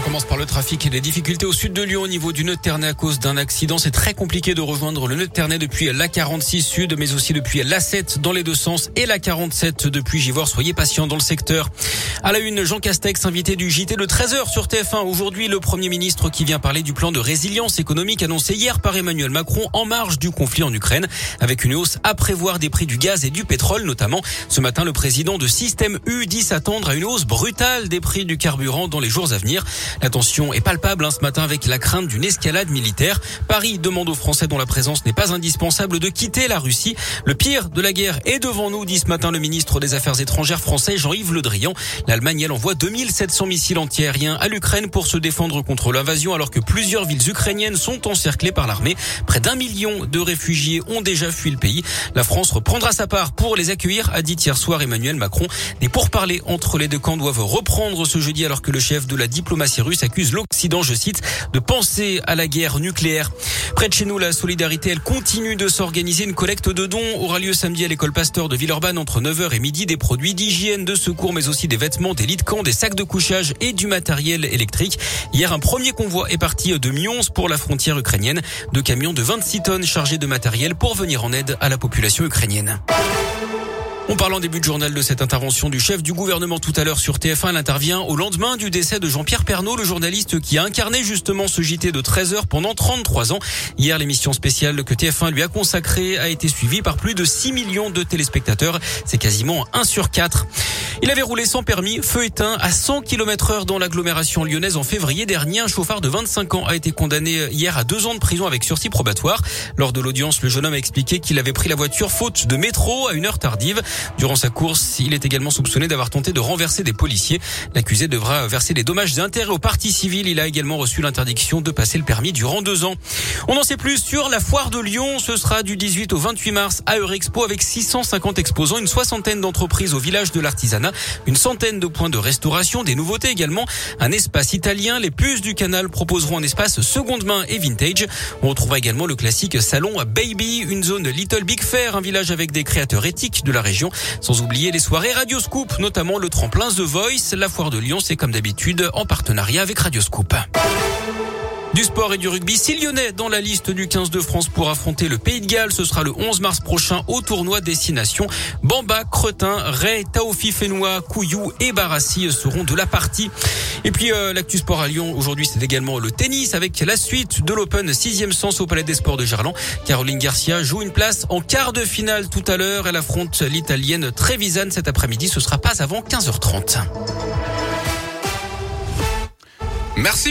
On commence par le trafic et les difficultés au sud de Lyon au niveau du nœud de Ternay à cause d'un accident. C'est très compliqué de rejoindre le nœud de Ternay depuis la 46 sud, mais aussi depuis la 7 dans les deux sens et la 47 depuis Givor. Soyez patients dans le secteur. À la une, Jean Castex, invité du JT de 13h sur TF1. Aujourd'hui, le Premier ministre qui vient parler du plan de résilience économique annoncé hier par Emmanuel Macron en marge du conflit en Ukraine, avec une hausse à prévoir des prix du gaz et du pétrole notamment. Ce matin, le président de Système U dit s'attendre à une hausse brutale des prix du carburant dans les jours à venir. La tension est palpable hein, ce matin avec la crainte d'une escalade militaire. Paris demande aux Français dont la présence n'est pas indispensable de quitter la Russie. Le pire de la guerre est devant nous, dit ce matin le ministre des Affaires étrangères français Jean-Yves Le Drian. L'Allemagne, elle envoie 2700 missiles antiaériens à l'Ukraine pour se défendre contre l'invasion alors que plusieurs villes ukrainiennes sont encerclées par l'armée. Près d'un million de réfugiés ont déjà fui le pays. La France reprendra sa part pour les accueillir, a dit hier soir Emmanuel Macron. Des pourparlers entre les deux camps doivent reprendre ce jeudi alors que le chef de la diplomatie russe accuse l'Occident, je cite, de penser à la guerre nucléaire. Près de chez nous, la solidarité, elle continue de s'organiser. Une collecte de dons aura lieu samedi à l'école Pasteur de Villeurbanne entre 9h et midi. Des produits d'hygiène, de secours, mais aussi des vêtements, des lits de camp, des sacs de couchage et du matériel électrique. Hier, un premier convoi est parti de Mions pour la frontière ukrainienne. Deux camions de 26 tonnes chargés de matériel pour venir en aide à la population ukrainienne. On parle en début de journal de cette intervention du chef du gouvernement tout à l'heure sur TF1. Elle intervient au lendemain du décès de Jean-Pierre Pernaud, le journaliste qui a incarné justement ce JT de 13 heures pendant 33 ans. Hier, l'émission spéciale que TF1 lui a consacrée a été suivie par plus de 6 millions de téléspectateurs. C'est quasiment 1 sur 4. Il avait roulé sans permis, feu éteint, à 100 km heure dans l'agglomération lyonnaise en février dernier. Un chauffard de 25 ans a été condamné hier à deux ans de prison avec sursis probatoire. Lors de l'audience, le jeune homme a expliqué qu'il avait pris la voiture faute de métro à une heure tardive. Durant sa course, il est également soupçonné d'avoir tenté de renverser des policiers. L'accusé devra verser des dommages et intérêts au parti civil. Il a également reçu l'interdiction de passer le permis durant deux ans. On en sait plus sur la foire de Lyon. Ce sera du 18 au 28 mars à Eurexpo avec 650 exposants, une soixantaine d'entreprises au village de l'artisanat, une centaine de points de restauration, des nouveautés également, un espace italien. Les puces du canal proposeront un espace seconde main et vintage. On retrouvera également le classique salon Baby, une zone Little Big Fair, un village avec des créateurs éthiques de la région. Sans oublier les soirées Radioscoop, notamment le tremplin The Voice. La foire de Lyon, c'est comme d'habitude en partenariat avec Radioscoop. Du sport et du rugby, six Lyonnais dans la liste du 15 de France pour affronter le Pays de Galles. Ce sera le 11 mars prochain au tournoi Destination. Bamba, Cretin, Ray, Taofi Fenois, Couillou et Barassi seront de la partie. Et puis euh, l'actu sport à Lyon aujourd'hui, c'est également le tennis avec la suite de l'Open 6 sens au Palais des Sports de Gerland. Caroline Garcia joue une place en quart de finale tout à l'heure. Elle affronte l'Italienne Trevisan cet après-midi. Ce sera pas avant 15h30. Merci.